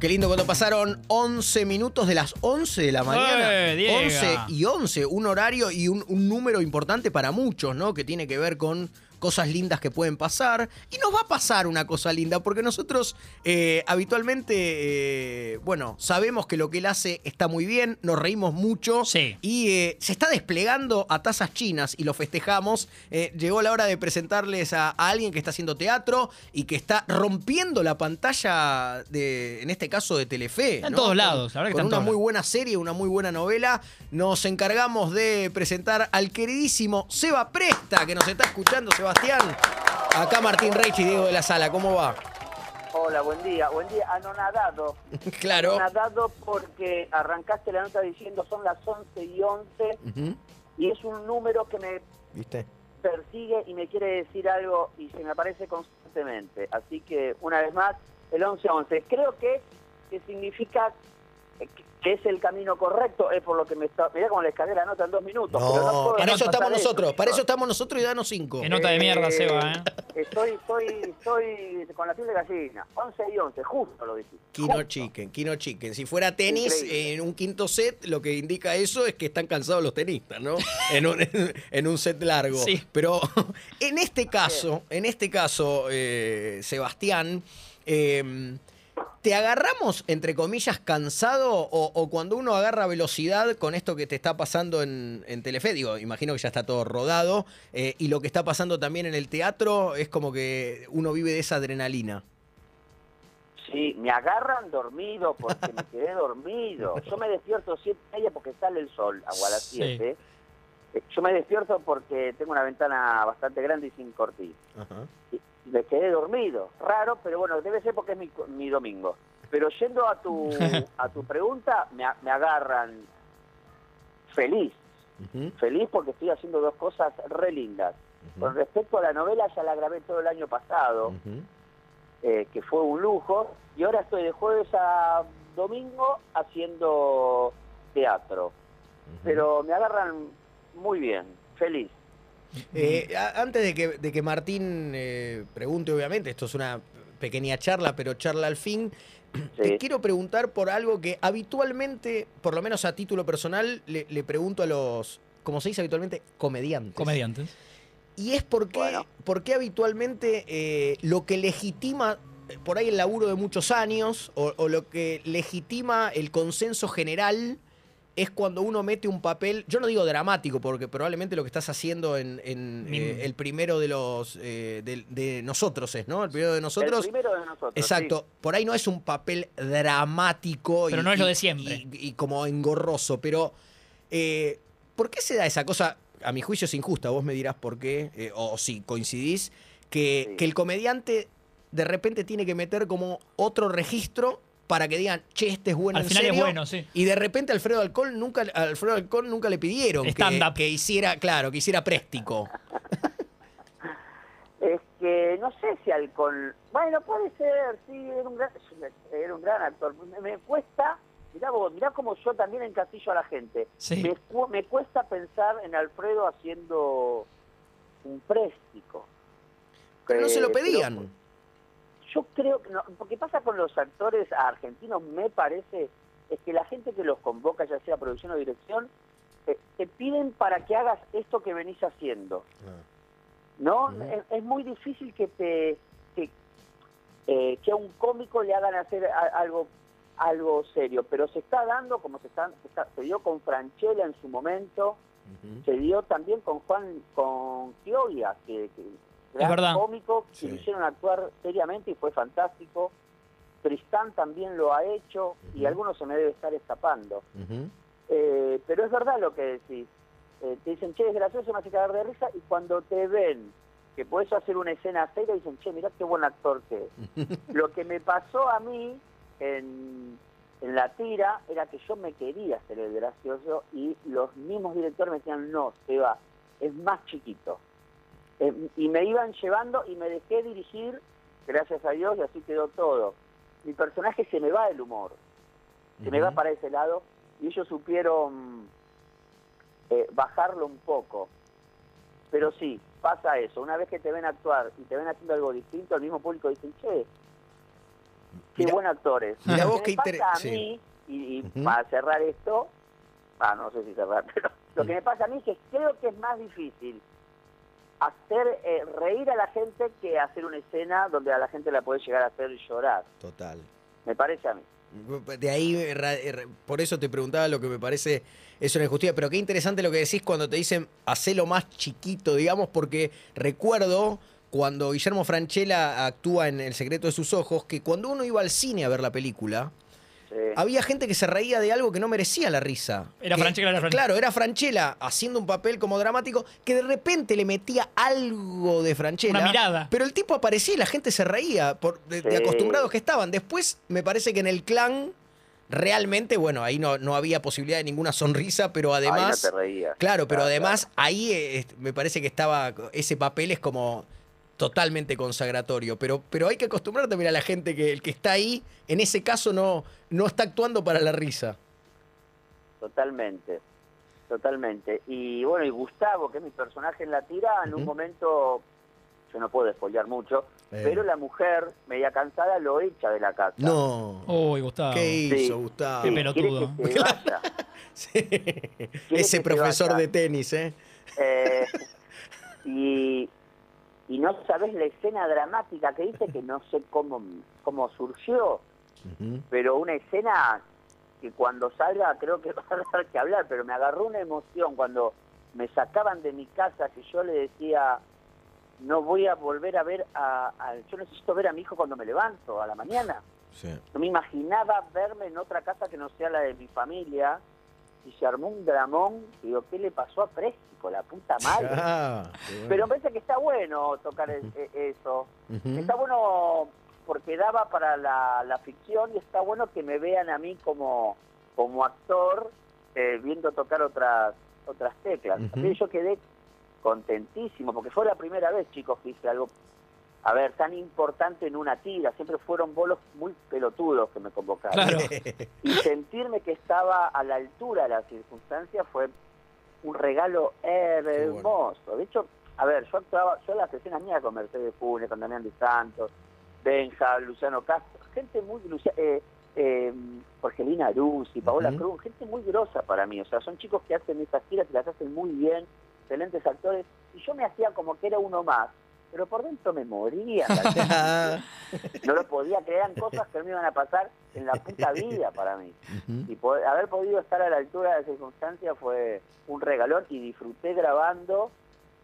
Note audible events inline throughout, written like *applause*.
Qué lindo cuando pasaron 11 minutos de las 11 de la mañana. ¡Eh, Diego! 11 y 11, un horario y un, un número importante para muchos, ¿no? Que tiene que ver con cosas lindas que pueden pasar. Y nos va a pasar una cosa linda, porque nosotros eh, habitualmente, eh, bueno, sabemos que lo que él hace está muy bien, nos reímos mucho. Sí. Y eh, se está desplegando a tasas chinas y lo festejamos. Llegó la hora de presentarles a, a alguien que está haciendo teatro y que está rompiendo la pantalla de, en este caso, de Telefe. Está en ¿no? todos lados, la verdad que Con está una muy buena serie, una muy buena novela. Nos encargamos de presentar al queridísimo Seba Presta, que nos está escuchando, Sebastián. Acá Martín Reich y Diego de la Sala, ¿cómo va? Hola, buen día. Buen día, anonadado. *laughs* claro. Anonadado porque arrancaste la nota diciendo son las 11 y 11 Ujú, y es un número que me ¿Viste? persigue y me quiere decir algo y se me aparece constantemente. Así que, una vez más, el 11-11. Creo que, que significa que- es el camino correcto, es por lo que me está... Mirá cómo le descargué la nota en dos minutos. pero no para eso estamos nosotros, para eso estamos nosotros y danos cinco. Qué nota de mierda, Seba, ¿eh? Estoy, estoy, estoy con la piel de gallina. 11 y 11, justo lo dijiste. Kino Justo. Chicken, Kino Chicken. Si fuera tenis Increíble. en un quinto set, lo que indica eso es que están cansados los tenistas, ¿no? En un, en un set largo. Sí. Pero *laughs* en este caso, en este caso, eh, Sebastián, eh, ¿te agarramos, entre comillas, cansado o, o cuando uno agarra velocidad con esto que te está pasando en, en Telefe? Digo, imagino que ya está todo rodado eh, y lo que está pasando también en el teatro es como que uno vive de esa adrenalina. Sí, me agarran dormido porque me quedé dormido. *laughs* Yo me despierto siete y media porque sale el sol, a las Sí. siete. Eh, Yo me despierto porque tengo una ventana bastante grande y sin cortina. Ajá. Y me quedé dormido. Raro, pero bueno, debe ser porque es mi, mi domingo. Pero yendo a tu, *laughs* a tu pregunta, me, me agarran feliz. Feliz porque estoy haciendo dos cosas re lindas. Con respecto a la novela, ya la grabé todo el año pasado. Eh, que fue un lujo, y ahora estoy de jueves a domingo haciendo teatro. Pero me agarran muy bien, feliz. Eh, a- antes de que, de que Martín eh, pregunte, obviamente, esto es una pequeña charla, pero charla al fin, *clears throat* te quiero preguntar por algo que habitualmente, por lo menos a título personal, le, le pregunto a los, como se dice habitualmente, comediantes. Comediantes. Y es porque, Bueno. porque habitualmente eh, lo que legitima por ahí el laburo de muchos años o, o lo que legitima el consenso general es cuando uno mete un papel, yo no digo dramático, porque probablemente lo que estás haciendo en, eh, el primero de los eh, de, de nosotros es, ¿no? El primero de el nosotros. primero de nosotros. Exacto, por ahí no es un papel dramático Pero y, no es lo de siempre. y, y como engorroso, pero eh, ¿por qué se da esa cosa? A mi juicio es injusta, vos me dirás por qué, eh, o si coincidís, que, Sí. que el comediante de repente tiene que meter como otro registro para que digan, che, este es bueno Al en final es bueno, sí. Y de repente Alfredo Alcón nunca, Alfredo Alcón nunca le pidieron que, hiciera, claro, que hiciera préstico. *laughs* Es que no sé si Alcón... Bueno, puede ser, sí, era un gran, era un gran actor. Me, me cuesta, mirá vos, mirá como yo también encasillo a la gente. Sí. Me, cu- me cuesta pensar en Alfredo haciendo un préstico. Pero no se lo Eh, pero- pedían. Yo creo que no, porque pasa con los actores argentinos, me parece, es que la gente que los convoca, ya sea producción o dirección, te piden para que hagas esto que venís haciendo, ¿no? Ujú. es, es muy difícil que te que, eh, que a un cómico le hagan hacer a- algo algo serio, pero se está dando como se, está, se, está- se dio con Franchella en su momento, se dio también con Juan con Chioia, que, que gran verdad. cómico que Sí. lo hicieron actuar seriamente y fue fantástico. Tristán también lo ha hecho y algunos se me debe estar escapando. Eh, pero es verdad lo que decís. Eh, te dicen, che, es gracioso, me hace cagar de risa, y cuando te ven que puedes hacer una escena seria, dicen, che, mirá qué buen actor que es. *laughs* lo que me pasó a mí en, en la tira era que yo me quería hacer el gracioso y los mismos directores me decían, no, Seba, es más chiquito. Eh, y me iban llevando y me dejé dirigir, gracias a Dios, y así quedó todo. Mi personaje se me va del humor, se me va para ese lado, y ellos supieron eh, bajarlo un poco. Pero sí, pasa eso. Una vez que te ven actuar y te ven haciendo algo distinto, el mismo público dice, che, qué buen actor es. Mirá vos que qué pasa a mí, y, para cerrar esto, ah, no sé si cerrar, *laughs* pero lo que me pasa a mí es que creo que es más difícil hacer eh, reír a la gente que hacer una escena donde a la gente la puede llegar a hacer llorar. Total. Me parece a mí. De ahí, por eso te preguntaba lo que me parece es una injusticia. Pero qué interesante lo que decís cuando te dicen hacelo más chiquito, digamos, porque recuerdo cuando Guillermo Franchella actúa en El secreto de sus ojos, que cuando uno iba al cine a ver la película, Sí. había gente que se reía de algo que no merecía la risa. Era Franchella, era Franchella. Claro, era Franchella haciendo un papel como dramático que de repente le metía algo de Franchella. Una mirada. Pero el tipo aparecía y la gente se reía por, de, acostumbrados que estaban. Después me parece que en el clan realmente, bueno, ahí no, no había posibilidad de ninguna sonrisa, pero además... Ahí no te reías. Claro, pero Claro, además ahí eh, me parece que estaba, ese papel es como totalmente consagratorio, pero, pero hay que acostumbrarte también a la gente que el que está ahí, en ese caso no, no está actuando para la risa. Totalmente, totalmente. Y bueno, y Gustavo, que es mi personaje en la tira, en un momento, yo no puedo spoilear mucho, Eh. pero la mujer, media cansada, lo echa de la casa. No. Uy, Gustavo. ¿Qué hizo, Sí. Gustavo? Qué Sí, pelotudo. quiere que se vaya. *laughs* Sí. Ese se profesor vaya. de tenis, ¿eh? Eh, y, y no sabes la escena dramática que dice que no sé cómo, cómo surgió, pero una escena que cuando salga creo que *laughs* va a dar que hablar, pero me agarró una emoción cuando me sacaban de mi casa que yo le decía, no voy a volver a ver a, a- yo necesito ver a mi hijo cuando me levanto a la mañana. Sí. No me imaginaba verme en otra casa que no sea la de mi familia y se armó un dramón. Y digo, ¿qué le pasó a Préstico? La puta madre. *laughs* Ah, bueno. Pero me parece que está bueno tocar e- e- eso. Está bueno porque daba para la, la ficción y está bueno que me vean a mí como, como actor eh, viendo tocar otras otras teclas. Así que yo quedé contentísimo porque fue la primera vez, chicos, que hice algo, a ver, tan importante en una tira. Siempre fueron bolos muy pelotudos que me convocaron. Claro. Y sentirme que estaba a la altura de las circunstancias fue un regalo hermoso. De hecho, a ver, yo actuaba, yo las escenas mías con Mercedes Funes, con Damián de Santos, Benja, Luciano Castro, gente muy, eh, eh, Jorgelina Aruzzi, Paola Ujú. Cruz, gente muy grosa para mí. O sea, son chicos que hacen esas tiras y las hacen muy bien, excelentes actores. Y yo me hacía como que era uno más, pero por dentro me moría. *laughs* no lo podía creer, eran cosas que me iban a pasar en la puta vida para mí. Y poder- haber podido estar a la altura de la circunstancia fue un regalón y disfruté grabando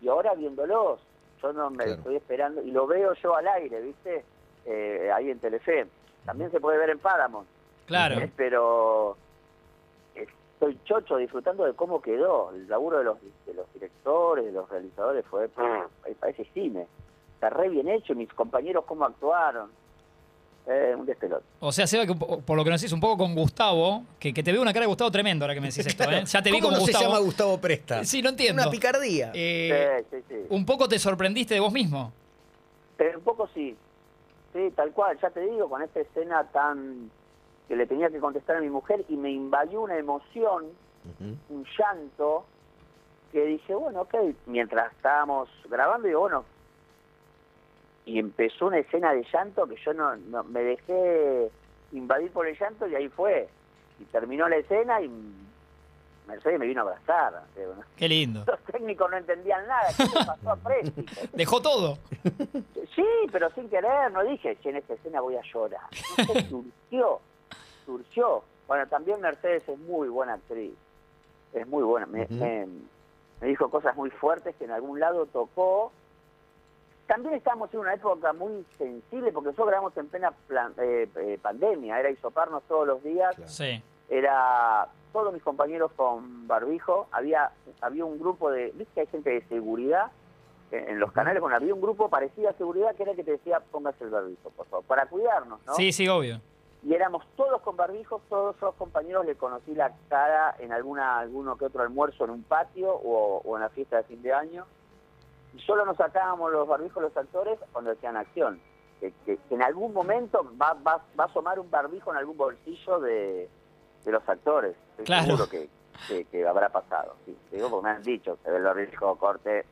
y ahora viéndolos. Yo no me Claro. estoy esperando y lo veo yo al aire, ¿viste? Eh, ahí en Telefe. También se puede ver en Paramount. Claro. Eh, pero estoy chocho disfrutando de cómo quedó. El laburo de los, de los directores, de los realizadores fue, pff, parece cine. Está re bien hecho, y mis compañeros cómo actuaron. Eh, un despelote. O sea, Seba, que por lo que nos decís un poco con Gustavo, que, que te veo una cara de Gustavo tremendo ahora que me decís esto, ¿eh? Ya te vi ¿Cómo como no se Gustavo. llama Gustavo Presta? Sí, no entiendo. Una picardía. Eh, sí, sí, sí. un poco te sorprendiste de vos mismo. Pero un poco sí. Sí, tal cual, ya te digo, con esta escena tan que le tenía que contestar a mi mujer y me invadió una emoción, un llanto, que dije, bueno, ok, mientras estábamos grabando, digo, bueno, y empezó una escena de llanto que yo no, no- me dejé invadir por el llanto y ahí fue. Y terminó la escena y Mercedes me vino a abrazar. Qué lindo. Los técnicos no entendían nada, ¿qué le pasó a Presti? *laughs* Dejó todo. Sí, pero sin querer, no dije, "Che, en esta escena voy a llorar. No surgió, surgió. Bueno, también Mercedes es muy buena actriz, es muy buena. Me, Ujú. me- me dijo cosas muy fuertes que en algún lado tocó. También estábamos en una época muy sensible, porque nosotros grabamos en plena plan- eh, eh, pandemia, era hisoparnos todos los días, Claro. Sí. era todos mis compañeros con barbijo, había había un grupo de, viste que hay gente de seguridad en, en los canales, bueno, había un grupo parecido a seguridad que era el que te decía póngase el barbijo, por favor, para cuidarnos, ¿no? Sí, sí, obvio. Y éramos todos con barbijos, todos los compañeros le conocí la cara en alguna alguno que otro almuerzo en un patio o, o en la fiesta de fin de año. Y solo nos sacábamos los barbijos los actores cuando hacían acción. Que, que- que en algún momento va, va, va a asomar un barbijo en algún bolsillo de, de los actores. Estoy Claro. seguro que, que, que habrá pasado. Sí, te digo porque me han dicho, se ve el barbijo corte.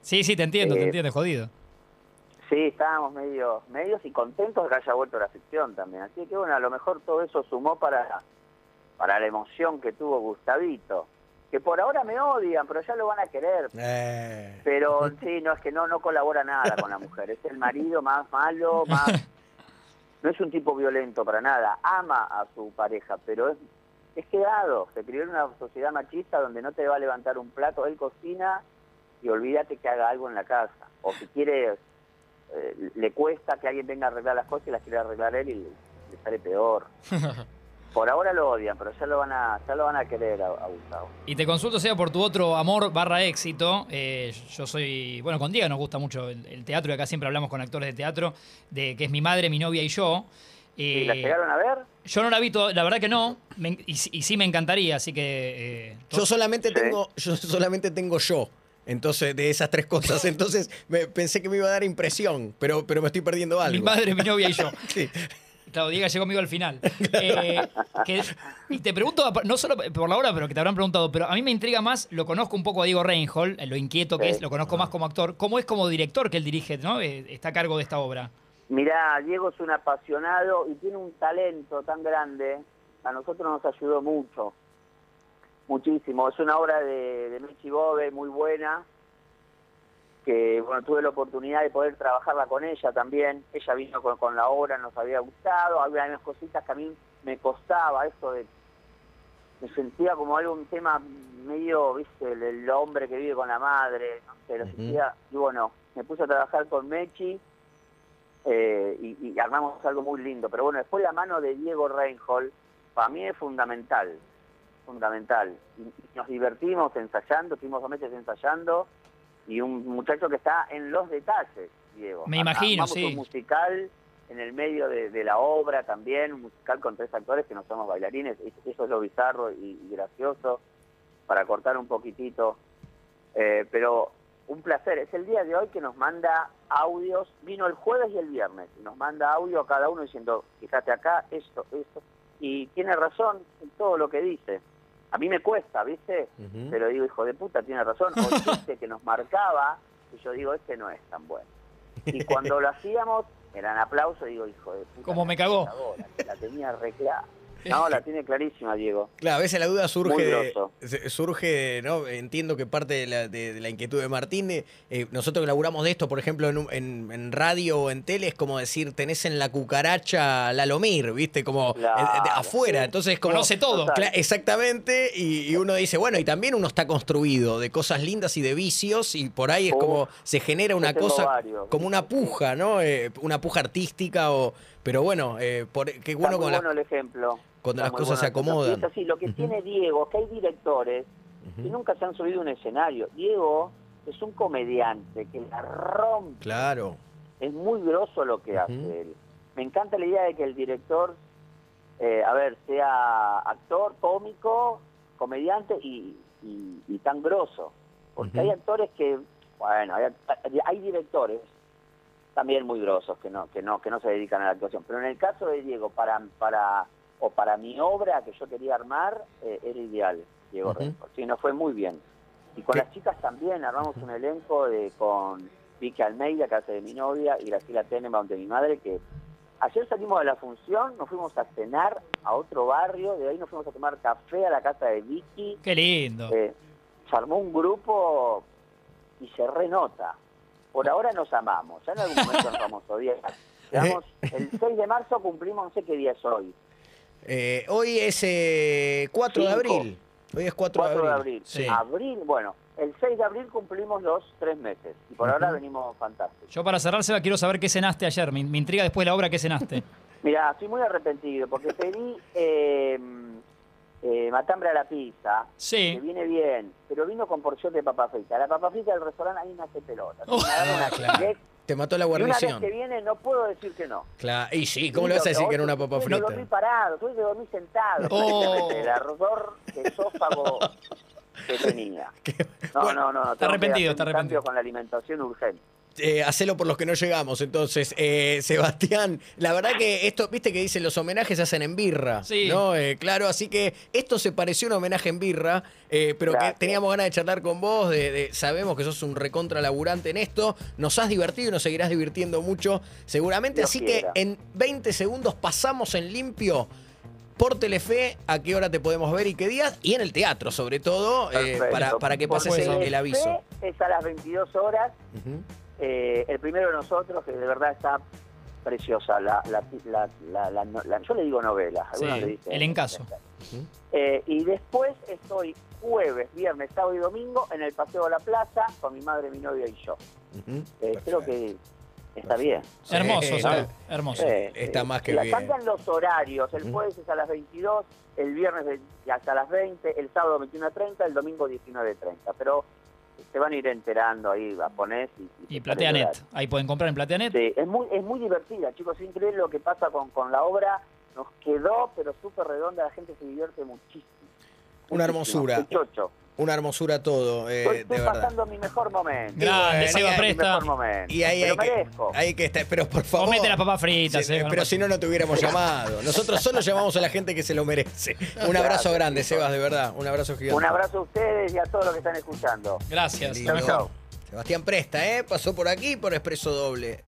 Sí, sí, te entiendo, te Eh, entiendo, jodido. Sí, estábamos medio, medios y contentos de que haya vuelto la ficción también. Así que bueno, a lo mejor todo eso sumó para, para la emoción que tuvo Gustavito. Que por ahora me odian, pero ya lo van a querer. Eh, Pero sí, no es que no, no colabora nada con la mujer. Es el marido más malo, más... *laughs* No es un tipo violento para nada. Ama a su pareja, pero es, es quedado. Se crió en una sociedad machista donde no te va a levantar un plato. Él cocina y olvídate que haga algo en la casa. O si quiere, eh, le cuesta que alguien venga a arreglar las cosas y las quiere arreglar él y le, le sale peor. *laughs* Por ahora lo odian, pero ya lo van a, ya lo van a querer a, a Gustavo. Y te consulto, sea por tu otro amor barra éxito. Eh, yo soy, bueno, con Diego nos gusta mucho el, el teatro y acá siempre hablamos con actores de teatro, de que es mi madre, mi novia y yo. ¿Y la Eh, llegaron a ver? yo no la vi, todo- la verdad que no, me y, sí- y sí me encantaría, así que... eh, yo solamente Sí. tengo, yo solamente tengo yo. Entonces, de esas tres cosas. *laughs* Entonces, me- pensé que me iba a dar impresión, pero, pero me estoy perdiendo algo. mi madre, mi novia y yo. *laughs* Sí. Claro, Diego llegó conmigo al final. *laughs* Eh, que- y te pregunto, no solo por la hora, pero que te habrán preguntado, pero a mí me intriga más, lo conozco un poco a Diego Reinhold, lo inquieto que Sí. es, lo conozco más como actor. ¿Cómo es como director que él dirige, ¿no? Eh, está a cargo de esta obra? Mirá, Diego es un apasionado y tiene un talento tan grande. A nosotros nos ayudó mucho, muchísimo. Es una obra de, de Michi Bove muy buena, que bueno, tuve la oportunidad de poder trabajarla con ella también. Ella vino con, con la obra, nos había gustado. Había unas cositas que a mí me costaba, eso de... Me sentía como algo, un tema medio, viste, el, el hombre que vive con la madre, no sé, lo sentía... Y bueno, me puse a trabajar con Mechi eh, y, y armamos algo muy lindo. Pero bueno, después la mano de Diego Reinhold, para mí es fundamental, fundamental. Y, nos divertimos ensayando, estuvimos dos meses ensayando, y un muchacho que está en los detalles, Diego. Me imagino, Armamos sí. un musical en el medio de, de la obra también, un musical con tres actores que no somos bailarines, es- eso es lo bizarro y, y gracioso, para cortar un poquitito. Eh, pero un placer, es el día de hoy que nos manda audios, vino el jueves y el viernes, y nos manda audio a cada uno diciendo, fíjate acá, esto, esto, y tiene razón en todo lo que dice. A mí me cuesta, ¿viste? Pero digo, hijo de puta, tiene razón. O *laughs* el chiste que nos marcaba, y yo digo, este no es tan bueno. Y cuando lo hacíamos, eran aplausos, digo, hijo de puta. Como la me cagó. La, la tenía re clara. No, la *laughs* tiene clarísima, Diego. Claro, a veces la duda surge, de, surge, ¿no? Entiendo que parte de la, de- de la inquietud de Martín, eh, eh, nosotros que laburamos de esto, por ejemplo, en, un- en- en radio o en tele, es como decir, tenés en la cucaracha Lalomir, ¿viste? Como Claro, eh, de afuera, sí. entonces como... Conoce todo. Exactamente, y, y uno dice, bueno, y también uno está construido de cosas lindas y de vicios, y por ahí es Uf, como, se genera una cosa, varios. como una puja, ¿no? Eh, una puja artística, o pero bueno, eh, por, qué Está bueno muy con la- bueno el ejemplo. Cuando las cosas se acomodan. Así, lo que tiene Diego, que hay directores que nunca se han subido a un escenario. Diego es un comediante que la rompe. Claro. Es muy grosso lo que hace él. Me encanta la idea de que el director, eh, a ver, sea actor, cómico, comediante y, y- y tan grosso. Porque hay actores que, bueno, hay, hay directores también muy grosos que no, que no, que no se dedican a la actuación. Pero en el caso de Diego, para, para, o para mi obra que yo quería armar, eh, era ideal, Diego Ujú. Renfro. Sí, nos fue muy bien. Y con ¿Qué? las chicas también armamos un elenco de, con Vicky Almeida, que hace de mi novia, y Graciela Tenenbaum, de mi madre, que ayer salimos de la función, nos fuimos a cenar a otro barrio, de ahí nos fuimos a tomar café a la casa de Vicky, Qué lindo. eh, se armó un grupo y se renota. Por ahora nos amamos, ya en algún momento nos vamos a odiar. *laughs* Digamos, el 6 de marzo cumplimos, no sé qué día es hoy, Eh, hoy es eh, 4 de abril. Hoy es 4, 4 de de abril. abril. Sí. Abril, bueno, el 6 de abril cumplimos los tres meses y por ahora venimos fantásticos. Yo para cerrar, Seba, quiero saber qué cenaste ayer. Me, me intriga después de la obra qué cenaste. *laughs* Mira, estoy muy arrepentido porque pedí eh, eh, matambre a la pizza, que Sí. viene bien, pero vino con porción de papa frita. La papa frita del restaurante ahí me hace pelota. *laughs* Oh. Me una Ah, claro. Te mató la y una vez guarnición. que viene no puedo decir que no. Claro. Y sí, ¿cómo le vas a decir que era una papa Tuve que dormir frita? parado, tuve que dormir sentado. Oh. El ardor de esófago *laughs* que tenía. No, Bueno, no, no. está tengo que arrepentido, está arrepentido. cambio con la alimentación urgente. Eh, hacelo por los que no llegamos. Entonces, eh, Sebastián, la verdad que esto, viste que dicen los homenajes se hacen en birra. Sí. ¿no? Eh, claro, así que esto se pareció a un homenaje en birra, eh, pero que teníamos ganas de charlar con vos. De, de- sabemos que sos un recontra laburante en esto. Nos has divertido y nos seguirás divirtiendo mucho, seguramente. Dios así quiera. que en 20 segundos pasamos en limpio. Por Telefe, a qué hora te podemos ver y qué días, y en el teatro, sobre todo, eh, para, para que pases el, aviso. Es a las 22 horas. Ujú. Eh, el primero de nosotros, que de verdad está preciosa. La, la, la, la- la- no- la- yo le digo novela. algunos Sí, le dicen- el encaso. Eh, y después estoy jueves, viernes, sábado y domingo en el Paseo de la Plaza con mi madre, mi novia y yo. Eh, creo que está bien. Sí, Hermoso, está- ¿sabes? Hermoso. Eh, Está eh, más que la- bien. Cambian los horarios. El jueves es a las 22, el viernes hasta las 20, el sábado 21.30, el domingo 19.30. Pero se van a ir enterando ahí, japonés y, Y PlateaNet. Ahí pueden comprar en PlateaNet. Sí, es muy, es muy divertida, chicos. Es increíble lo que pasa con, con la obra. Nos quedó, pero súper redonda. La gente se divierte muchísimo. Una Muchísimo. hermosura. Una hermosura todo, eh, Estoy, de estoy verdad. pasando mi mejor momento. Grande, Seba mi Presta. mejor momento. Y ahí Me hay lo que, merezco. hay que estar, pero por favor. Comete las papas fritas, Sí, Seba, no pero si no, no te hubiéramos llamado. Nosotros solo llamamos a la gente que se lo merece. Un abrazo Gracias, grande, chicos. Sebas, de verdad. Un abrazo gigante. Un abrazo a ustedes y a todos los que están escuchando. Gracias. Lindo. Sebastián Presta, ¿eh? Pasó por aquí por Expreso Doble.